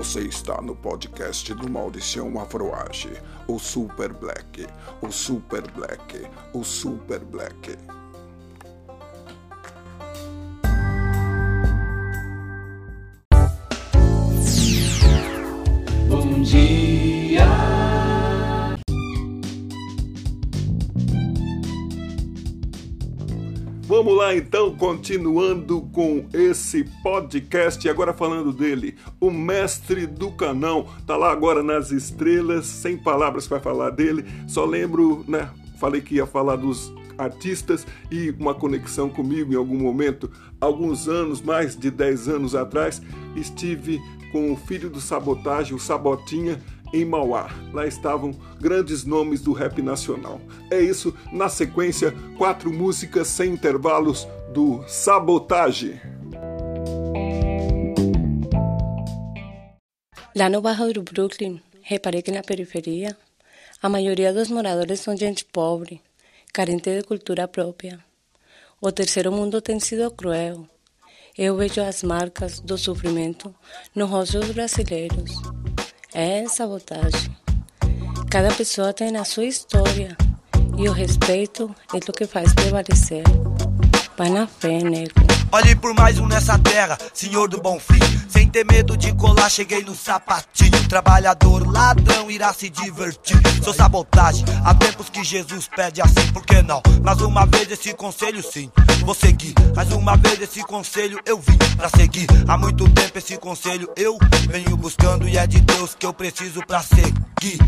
Você está no podcast do Maldição Afroage, o Super Black, o Super Black, o Super Black. Vamos lá então, continuando com esse podcast, agora falando dele, o mestre do canão, tá lá agora nas estrelas, sem palavras para falar dele, só lembro, né, falei que ia falar dos artistas e uma conexão comigo em algum momento, alguns anos, mais de 10 anos atrás, estive com o filho do Sabotagem, o Sabotinha, em Mauá. Lá estavam grandes nomes do rap nacional. É isso, na sequência, quatro músicas sem intervalos do Sabotage. Lá no bairro do Brooklyn, reparei que na periferia, a maioria dos moradores são gente pobre, carente de cultura própria. O terceiro mundo tem sido cruel. Eu vejo as marcas do sofrimento nos rostos brasileiros. É sabotagem. Cada pessoa tem a sua história e o respeito é o que faz prevalecer. Vai na fé, nego. Olhe por mais um nessa terra, senhor do bom fim. Sem ter medo de colar, cheguei no sapatinho. Trabalhador, ladrão, irá se divertir. Sou sabotagem, há tempos que Jesus pede assim, por que não? Mais uma vez esse conselho sim, vou seguir. Mais uma vez esse conselho eu vim pra seguir. Há muito tempo esse conselho eu venho buscando e é de Deus que eu preciso pra seguir.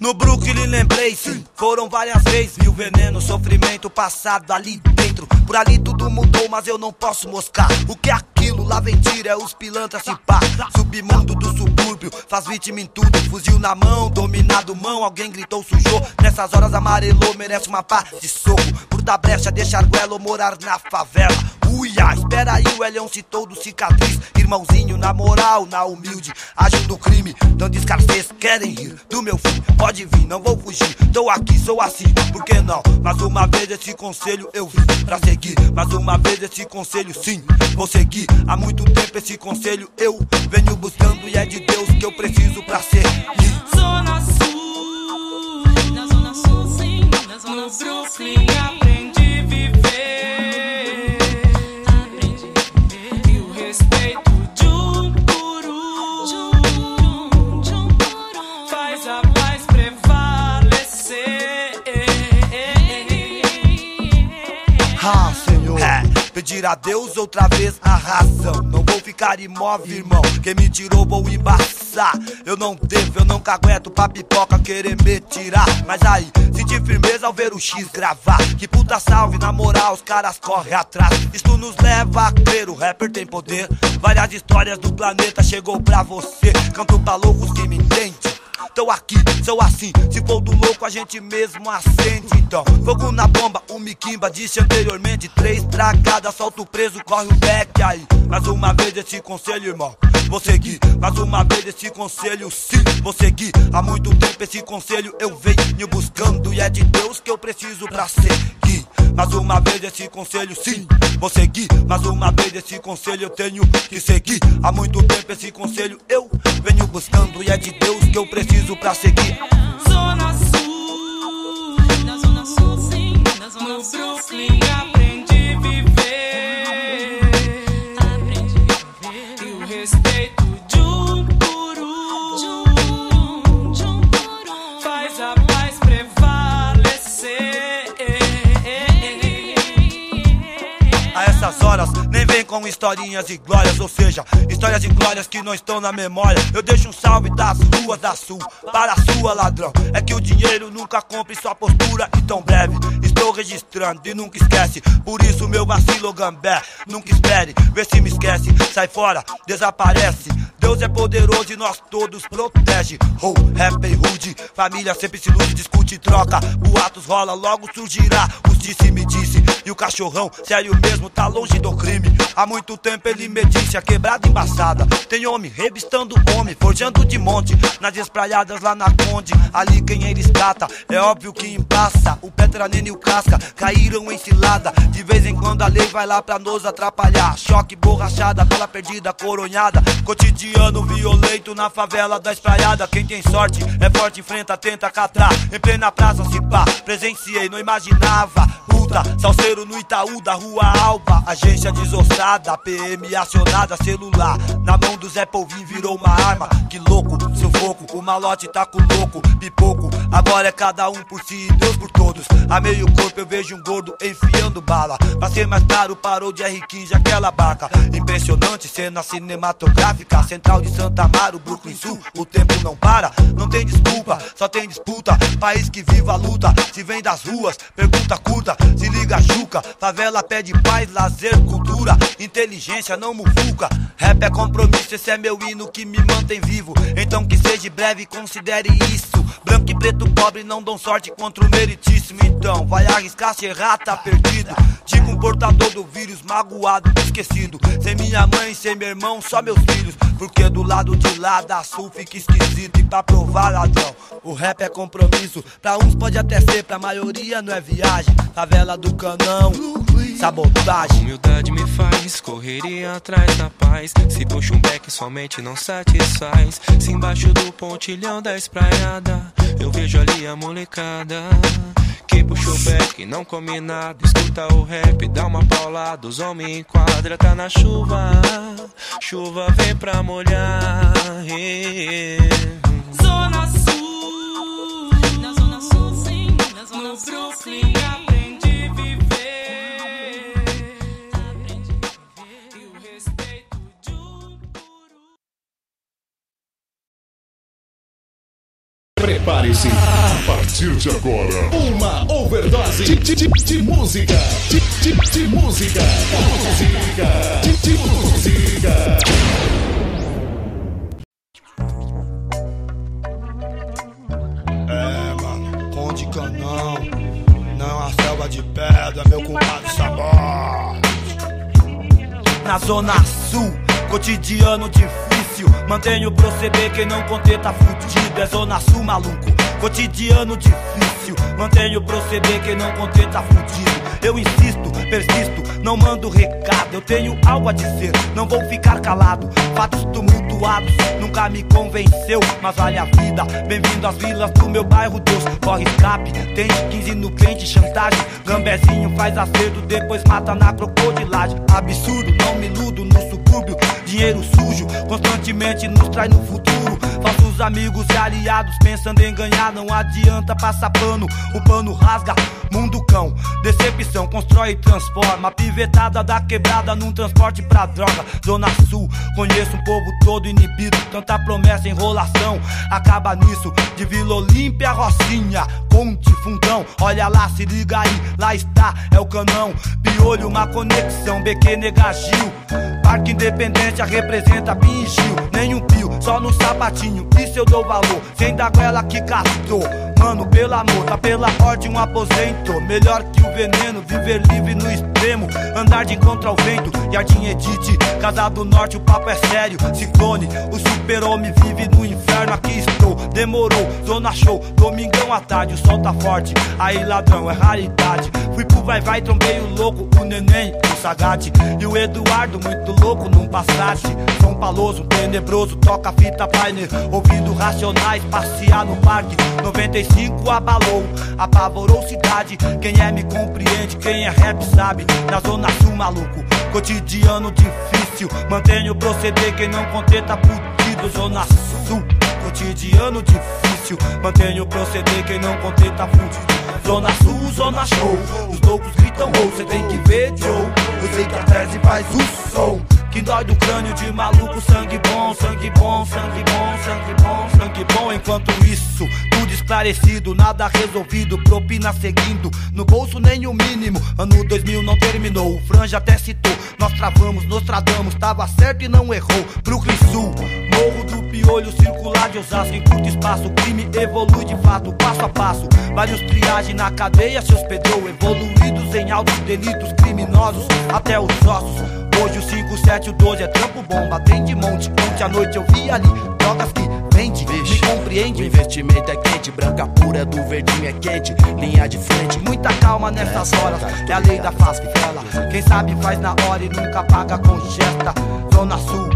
No Brooklyn lembrei, sim, foram várias vezes Mil veneno, sofrimento passado ali metro. Por ali tudo mudou, mas eu não posso moscar O que é aquilo? Lá vem tira, é os pilantras se pá. Submundo do subúrbio, faz vítima em tudo Fuzil na mão, dominado mão, alguém gritou, sujou. Nessas horas amarelou, merece uma pá de soco. Por da brecha, deixar guelo morar na favela. Uia, espera aí, o Elião citou do cicatriz. Irmãozinho, na moral, na humilde Agindo o crime, dando escassez Querem rir do meu fim, pode vir, não vou fugir. Tô aqui, sou assim, por que não? Mais uma vez esse conselho eu vim pra seguir Mais uma vez esse conselho sim, vou seguir. Há muito tempo esse conselho eu venho buscando E é de Deus que eu preciso pra seguir Zona Sul, na Zona Sul, sim, na Zona no Brooklyn aprendi Ah, Senhor. É, pedir a Deus outra vez a razão. Não vou ficar imóvel, irmão. Quem me tirou, vou embaçar. Eu não devo, eu não cagueto pra pipoca querer me tirar. Mas aí, senti firmeza ao ver o X gravar. Que puta salve, na moral, os caras correm atrás. Isto nos leva a crer, o rapper tem poder. Várias histórias do planeta chegou pra você. Canto pra loucos que me entendem. Tô aqui, sou assim. Se for do louco, a gente mesmo acende. Então, fogo na bomba, o Mikimba disse anteriormente. Três tragadas, solta o preso, corre o back aí. Mais uma vez esse conselho, irmão. Vou seguir, mais uma vez esse conselho, sim, vou seguir. Há muito tempo esse conselho eu venho buscando. E é de Deus que eu preciso pra seguir. Mais uma vez esse conselho, sim, vou seguir. Mais uma vez esse conselho eu tenho que seguir. Há muito tempo esse conselho eu venho buscando. E é de Deus que eu preciso pra seguir. Zona Sul, na Zona Sul, sim, no Brooklyn aprendi a viver. Aprendi a viver. E o respeito de um por um faz a paz horas nem vem com historinhas e glórias, ou seja, histórias e glórias que não estão na memória. Eu deixo um salve das ruas da sul para a sua ladrão. É que o dinheiro nunca compre sua postura e tão breve. Estou registrando e nunca esquece. Por isso meu vacilo gambé, nunca espere, vê se me esquece. Sai fora, desaparece. Deus é poderoso e nós todos protege. Oh, rap rude, família sempre se ilude, discute e troca. Boatos rola, logo surgirá. Os disse me disse e o cachorrão, sério mesmo, tá longe do crime. Há muito tempo ele me disse a quebrada embaçada. Tem homem revistando homem, forjando de monte. Nas espraiadas lá na Conde, ali quem eles cata. É óbvio que embaça. O Petranene e o Caíram em cilada. De vez em quando a lei vai lá pra nos atrapalhar. Choque, borrachada, bala perdida, coronhada. Cotidiano violento na favela da espraiada. Quem tem sorte é forte, enfrenta, tenta catar. Em plena praça, se pá, presenciei, não imaginava. Luta, salseiro no Itaú da rua Alba. Agência desossada, PM acionada, celular. Na mão do Zé Polvin virou uma arma. Que louco, sufoco, o malote tá com louco, pipoco. Agora é cada um por si e Deus por todos. A meio corpo eu vejo um gordo enfiando bala. Pra ser mais caro, parou de R15 aquela barca. Impressionante cena cinematográfica. Central de Santa Amaro, Brooklyn Sul. O tempo não para, não tem desculpa, só tem disputa. País que viva a luta, se vem das ruas, pergunta curta. Se liga, Juca, favela pede paz, lazer, cultura, inteligência, não mufuca. Rap é compromisso, esse é meu hino que me mantém vivo. Então que seja breve, considere isso. Branco e preto pobre não dão sorte contra o meritíssimo. Então vai arriscar, se errar, tá perdido. Tipo um portador do vírus, magoado, esquecido. Sem minha mãe, sem meu irmão, só meus filhos. Porque do lado de lá da sul fica esquisito. E pra provar, ladrão, o rap é compromisso. Pra uns pode até ser, pra maioria não é viagem. Favela do canão, sabotagem. Humildade me faz correria atrás da paz. Se puxa um beck, somente não satisfaz. Se embaixo do pontilhão da espraiada, eu vejo ali a molecada. Quem puxa o beck não come nada. Escuta o rap, dá uma paulada. Os homens enquadra, tá na chuva. Chuva vem pra molhar. Zona Sul, na Zona Sul, sim, na Zona no Brooklyn, aprendi Prepare-se. A partir de agora, uma overdose de, de, de, de música. De, de, de música. Música. De, de música. É, mano, Conde Canão. Não a selva de pedra, meu compadre sabor. Na Zona Sul, cotidiano difícil. Mantenho proceder, quem não conter tá fudido. É Zona Sul, maluco. Cotidiano difícil. Mantenho proceder, quem não conter tá fudido. Eu insisto, persisto, não mando recado. Eu tenho algo a dizer, não vou ficar calado. Fatos tumultuados nunca me convenceu, mas vale a vida. Bem-vindo às vilas do meu bairro, Deus. Corre escape, tem 15 no crente, chantagem. Gambezinho faz acerto, depois mata na crocodilagem. Absurdo, não me iludo no subúrbio. Dinheiro sujo, constantemente nos traz no futuro. Amigos e aliados pensando em ganhar, não adianta passar pano. O pano rasga, mundo cão. Decepção, constrói e transforma. Pivetada da quebrada num transporte pra droga. Zona Sul, conheço um povo todo inibido. Tanta promessa, enrolação. Acaba nisso, de Vila Olímpia, Rocinha. Conte, fundão, olha lá, se liga aí. Lá está, é o canão. Piolho, uma conexão. BQ Negagil. Parque Independência representa Bingil. Nenhum pio, só no sapatinho. Eu dou valor. Sem da goela que castou. Mano, pelo amor, tá pela ordem um aposento. Melhor que o veneno, viver livre no extremo. Andar de encontro ao vento. Jardim Edite, Casa do Norte, o papo é sério. Ciclone, o super-homem vive no inferno. Aqui estou, demorou, zona show. Domingão à tarde, o sol tá forte. Aí ladrão, é raridade. Fui pro vai vai, trombei o louco, o neném, o Sagate. E o Eduardo, muito louco num Passat. São Paloso, tenebroso, toca fita Pioneer. Ouvindo racionais, passear no parque. 95 abalou, apavorou cidade. Quem é me compreende, quem é rap sabe. Na zona sul, maluco, cotidiano difícil. Mantenho proceder, quem não conter tá fudido. Zona sul, cotidiano difícil. Mantenho proceder, quem não conter tá fudido. Zona sul, zona show. Os loucos gritam gol, cê tem que ver, Joe. Eu sei que a tese faz o som. Que dói do crânio de maluco, sangue bom, sangue bom, sangue bom, sangue bom, sangue bom. Enquanto isso, tudo esclarecido, nada resolvido, propina seguindo. No bolso nem o mínimo, ano 2000 não terminou. O Franja até citou, nós travamos, nos tradamos, tava certo e não errou. Brooklyn Sul, morro do pior olho circular de Osasco em curto espaço. O crime evolui de fato, passo a passo. Vários triagem na cadeia se hospedou. Evoluídos em altos delitos criminosos até os ossos. Hoje o 5, 7, o 12 é trampo bomba. Tem de monte, ontem à noite eu vi ali drogas que vende. Me compreende? O investimento é quente, branca pura do verdinho é quente, linha de frente. Muita calma nessas horas, é a lei da faz que fala. Quem sabe faz na hora e nunca paga com gesta. Zona Sul,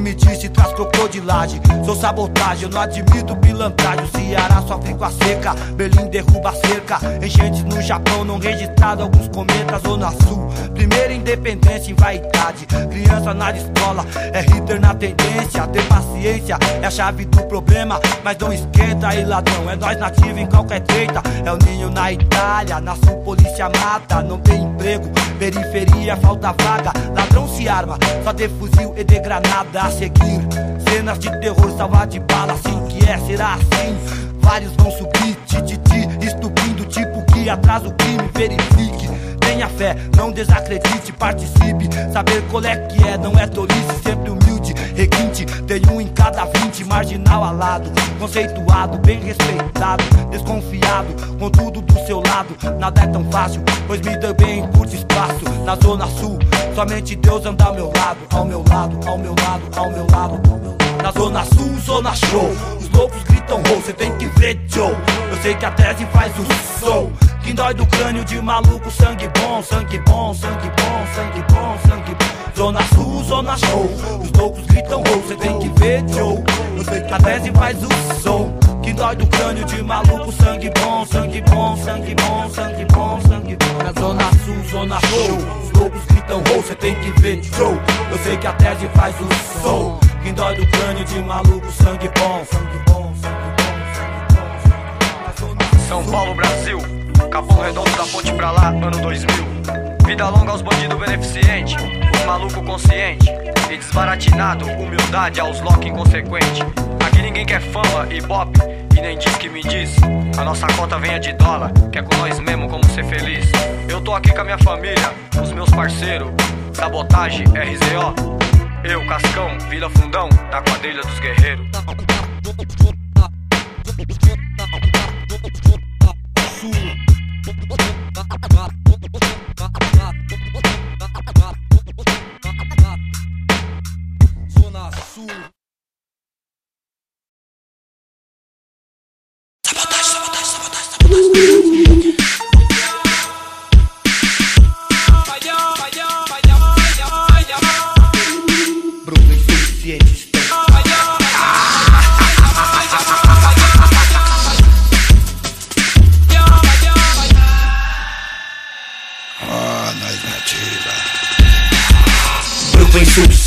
me disse, traz crocodilagem. Sou sabotagem, eu não admito pilantragem. O Ceará com a seca, Berlim derruba a cerca. Enchentes no Japão, não registrado alguns cometas. Zona Sul, primeira independência em vaidade. Criança na escola, é hitter na tendência. Ter paciência é a chave do problema, mas não esquenta aí, ladrão. É nós nativo em qualquer treta. É o ninho na Itália, na sul polícia mata, não tem emprego. Periferia, falta vaga, ladrão se arma, só de fuzil e de granada a seguir. Cenas de terror, salvar de bala, assim que é, será assim. Vários vão subir, tititi, estupindo, tipo que atrasa o crime, verifique. Tenha fé, não desacredite, participe. Saber qual é que é, não é tolice, sempre humilde, requinte. Tem um em cada vinte, marginal alado, conceituado, bem respeitado, desconfiado, com tudo do seu lado. Nada é tão fácil, pois me deu bem em curto espaço. Na zona sul, somente Deus anda ao meu lado, ao meu lado, ao meu lado, ao meu lado. Na zona sul, zona show. Os loucos gritam roll, cê tem que ver Joe. Eu sei que a tese faz o som. Que dói do crânio de maluco, sangue bom, sangue bom, sangue bom, sangue bom, sangue bom. Zona sul, zona show. Os loucos gritam roll, cê tem que ver Joe. Eu sei que a tese faz o som. Que dói do crânio de maluco, sangue bom, sangue bom, sangue bom, sangue bom, sangue bom. Na zona sul, zona show. Os loucos gritam roll, cê tem que ver Joe. Eu sei que a tese faz o som. Quem dói do crânio de maluco, sangue bom, sangue bom, sangue bom. São Paulo, Brasil. Capão Redondo da ponte pra lá, ano 2000. Vida longa aos bandidos beneficentes, os maluco consciente e desbaratinado, humildade aos lock inconsequente. Aqui ninguém quer fama e bop e nem diz que me diz. A nossa conta venha de dólar, que é com nós mesmo como ser feliz. Eu tô aqui com a minha família, os meus parceiros, sabotagem, RZO. Eu, Cascão, Vila Fundão, da quadrilha dos guerreiros. Zona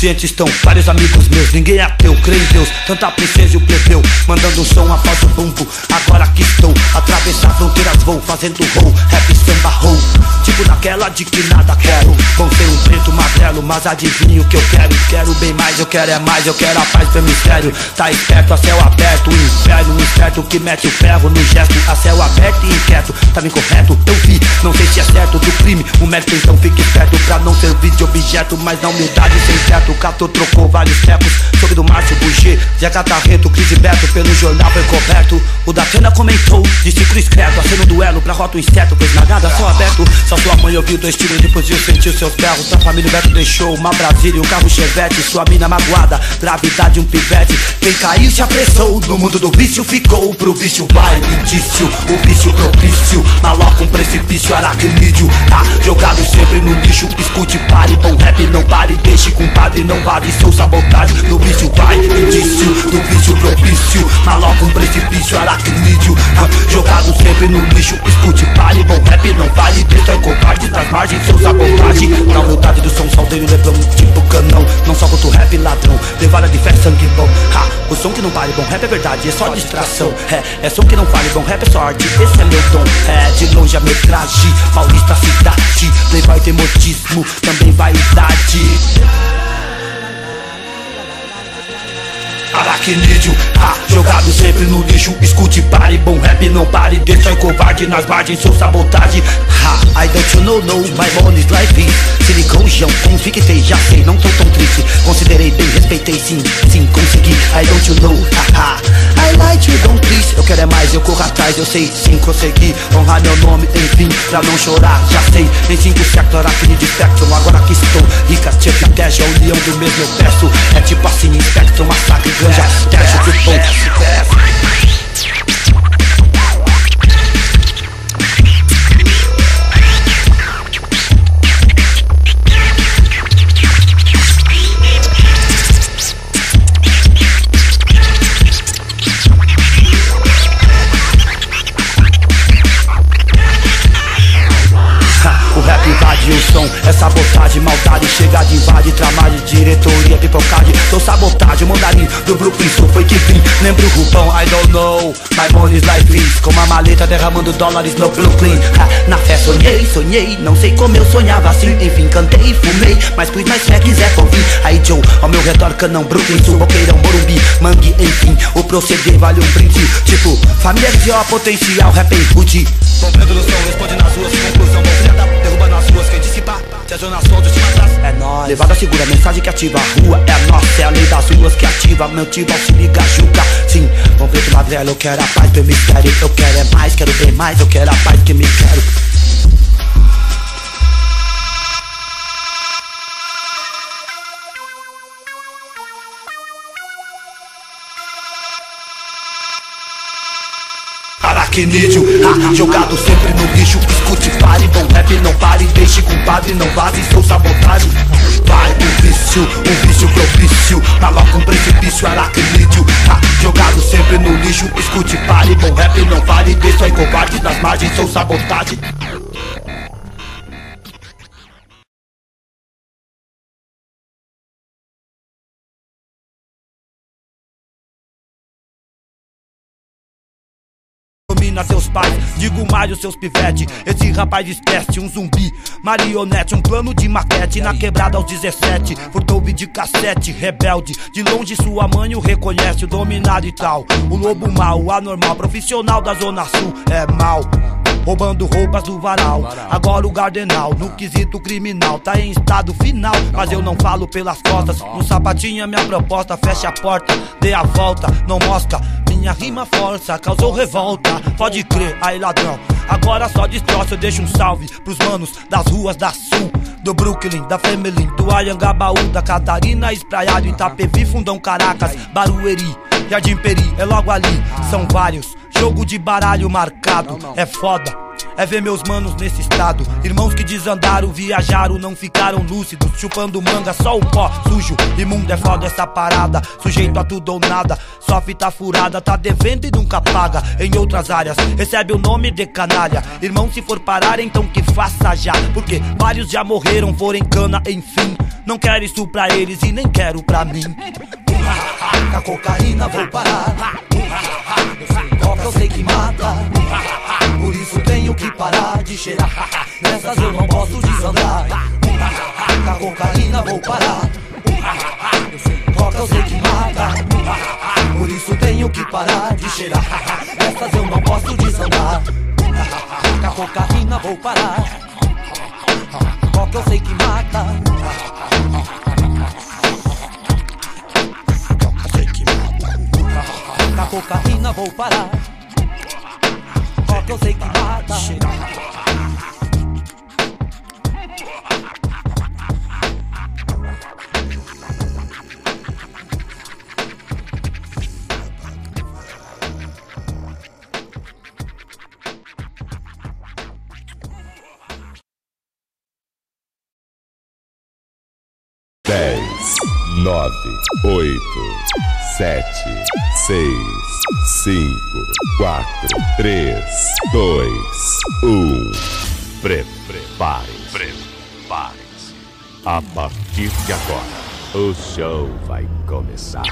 Brooklyn suficiente estão vários amigos meus. Ninguém é ateu, crê em Deus. Tanto a princesa e o plebeu. Mandando som após o bumbo. Agora que estou. Atravessar fronteiras vou fazendo roll. Rap samba roll. Tipo naquela de que nada quero. Vão ser um preto magrelo, mas adivinha o que eu quero. Quero bem mais, eu quero é mais. Eu quero a paz pro mistério. Tá esperto, a céu aberto. O inferno, um esperto que mete o ferro no gesto. A céu aberto e inquieto. Tava incorreto, eu vi. Não sei se é certo do crime. O mérito então fique esperto pra não servir de objeto. Mas na humildade sem teto. O Cato trocou vários tecos. Sobre do Márcio Bugê. Zé Catarreto, Cris e Beto. Pelo jornal foi coberto. O da Tena comentou. Disse Cris Credo. Acendo um duelo pra rota o inseto. Pois na nada só aberto. Só sua mãe ouviu dois tiros e depois viu sentiu seus berros. Pra família o Beto deixou uma Brasília. Um carro chevette. Sua mina magoada. Gravidade um pivete. Quem caiu se apressou. No mundo do vício ficou. Pro vício vai indício. O vício propício. Maloca um precipício. Aracnídeo. Tá jogado sempre no lixo. Escute, pare. Bom rap não pare. Deixe compadre. Não vale seu sabotagem. No vício vai indício. Do vício propício. Maloca um precipício. Aracnídeo. Tá jogado sempre no lixo. Escute, pare. Bom rap não vale. Deixa covarde das margens. Seu sabotagem. Na humildade do som salteiro. Lebrão tipo canão. Não só contra o rap ladrão. Devara de fé, sangue bom. Ha, o som que não vale. Bom rap é verdade. É só distração. É, é som que não vale. Bom rap é só arte. Esse é meu dom. É de longe a metragem. Paulista cidade. Playboy tem modismo. Também vaidade. Aracnídeo, ah, jogado sempre no lixo. Escute, pare, bom rap, não pare Destrói covarde nas margens, sou sabotagem. Ha, I don't you know, no, my money's life is Silicojão, convictei, já sei, não tô tão triste. Considerei bem, respeitei, sim, sim, consegui. I don't you know, haha I like you, don't please. Eu quero é mais, eu corro atrás, eu sei, sim, consegui. Honrar meu nome, enfim, pra não chorar, já sei. Em cinco sector, aracnídeo, spectrum Agora que estou rica, chefe, cash, a união do mesmo eu peço É tipo assim, spectrum, massacre, ganja, cash, que bom Ha, derramando dólares no Brooklyn. Ha, Na fé sonhei, sonhei, não sei como eu sonhava assim. Enfim, cantei, fumei, mas pus mais fé, quiser convir Aí Joe, ao meu redor canão, Brooklyn Sul, Boqueirão, Morumbi Mangue, enfim, o proceder vale um brinde. Tipo, família de ó, potencial, rap em hood Bombando no som, responde nas ruas, conclusão, bom filha da p- derruba nas ruas, quem dissipar, se a zona sul, de cima atrás, é nóis. Levada segura, mensagem que ativa a rua, é a nossa, é a lei das ruas que ativa, meu tio auxilia, juca. Sim, bom preto magrelo, eu quero a paz, meu mistério, eu quero é mais, quero bem mais, eu quero a paz que me quero. Ah, jogado sempre no lixo. Escute, pare, bom rap, não pare Deixe compadre, não vaze, sou sabotagem Vai, o vício, o vício propício Maloca um precipício, aracnídeo ah, Jogado sempre no lixo. Escute, pare, bom rap, não pare Deixe aí covarde das margens, sou sabotagem Seus pais, digo mais os seus pivete Esse rapaz esquece um zumbi. Marionete, um plano de maquete. Na quebrada aos 17 Furtou de cassete, rebelde De longe sua mãe o reconhece O dominado e tal. O lobo mau, o anormal Profissional da zona sul, é mal. Roubando roupas do varal. Agora o gardenal, no quesito criminal Tá em estado final, mas eu não falo pelas costas. No sapatinho a minha proposta. Fecha a porta, dê a volta. Não mostra, minha rima força Causou revolta, pode crer, aí ladrão. Agora só destroça, eu deixo um salve Pros manos das ruas da sul Do Brooklyn, da Family, do Ayangabaú Da Catarina, Espraiado, Itapevi, Fundão, Caracas Barueri, Jardim Peri, é logo ali. São vários, jogo de baralho marcado É foda é ver meus manos nesse estado Irmãos que desandaram, viajaram, não ficaram lúcidos Chupando manga, só o pó sujo Imundo é foda essa parada Sujeito a tudo ou nada Só fita furada, tá devendo e nunca paga Em outras áreas, recebe o nome de canalha Irmão, se for parar, então que faça já Porque vários já morreram, foram em cana, enfim Não quero isso pra eles e nem quero pra mim Com a cocaína vou parar Coca eu sei que mata cheirar Nessas eu não posso desandar Com cocaína vou parar. Coca eu sei que mata. Por isso tenho que parar de cheirar. Nessas eu não posso desandar Com cocaína vou parar. Coca eu sei que mata. Coca eu sei que mata Com a cocaína vou parar. Coca eu sei que mata nove, oito, sete, seis, cinco, quatro, três, dois, um. Prepare-se. Prepare-se. A partir de agora, o show vai começar.